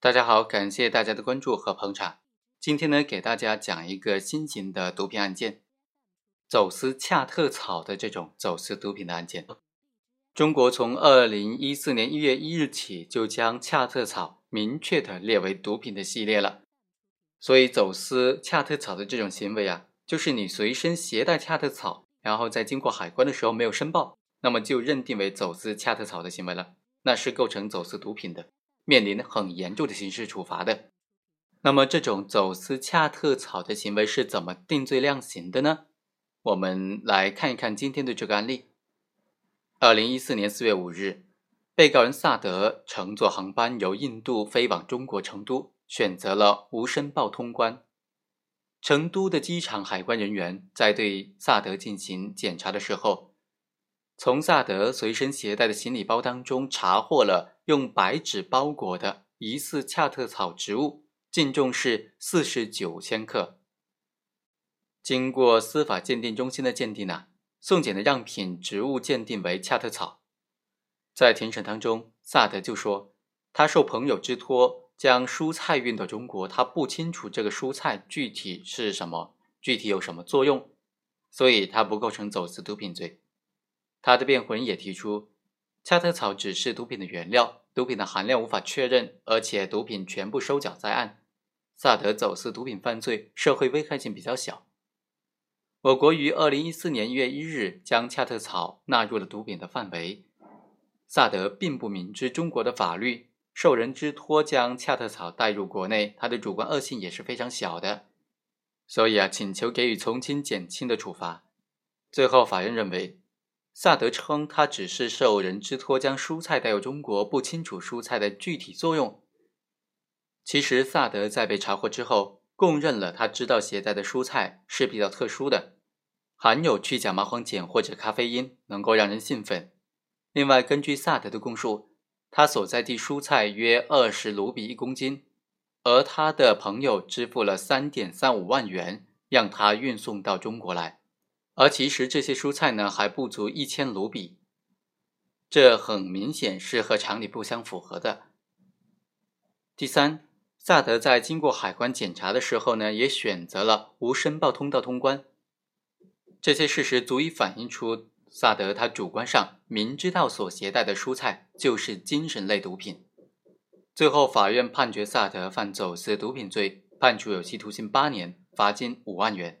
大家好，感谢大家的关注和捧场。今天呢，给大家讲一个新型的毒品案件——走私恰特草的这种走私毒品的案件。中国从二零一四年一月一日起，就将恰特草明确的列为毒品的系列了。所以，走私恰特草的这种行为啊，就是你随身携带恰特草，然后在经过海关的时候没有申报，那么就认定为走私恰特草的行为了，那是构成走私毒品的。面临很严重的刑事处罚的。那么，这种走私恰特草的行为是怎么定罪量刑的呢？我们来看一看今天的这个案例。二零一四年四月五日，被告人萨德乘坐航班由印度飞往中国成都，选择了无申报通关。成都的机场海关人员在对萨德进行检查的时候，从萨德随身携带的行李包当中查获了。用白纸包裹的疑似恰特草植物，净重是四十九千克。经过司法鉴定中心的鉴定呢，送检的样品植物鉴定为恰特草。在庭审当中，萨德就说，他受朋友之托将蔬菜运到中国，他不清楚这个蔬菜具体是什么，具体有什么作用，所以他不构成走私毒品罪。他的辩护人也提出。恰特草只是毒品的原料，毒品的含量无法确认，而且毒品全部收缴在案。萨德走私毒品犯罪，社会危害性比较小。我国于二零一四年一月一日将恰特草纳入了毒品的范围。萨德并不明知中国的法律，受人之托将恰特草带入国内，他的主观恶性也是非常小的。所以啊，请求给予从轻减轻的处罚。最后，法院认为。萨德称，他只是受人之托将蔬菜带入中国，不清楚蔬菜的具体作用。其实，萨德在被查获之后，供认了他知道携带的蔬菜是比较特殊的，含有去甲麻黄碱或者咖啡因，能够让人兴奋。另外，根据萨德的供述，他所在地蔬菜约二十卢比一公斤，而他的朋友支付了三点三五万元，让他运送到中国来。而其实这些蔬菜呢还不足一千卢比，这很明显是和常理不相符合的。第三，萨德在经过海关检查的时候呢，也选择了无申报通道通关，这些事实足以反映出萨德他主观上明知道所携带的蔬菜就是精神类毒品。最后，法院判决萨德犯走私毒品罪，判处有期徒刑八年，罚金五万元。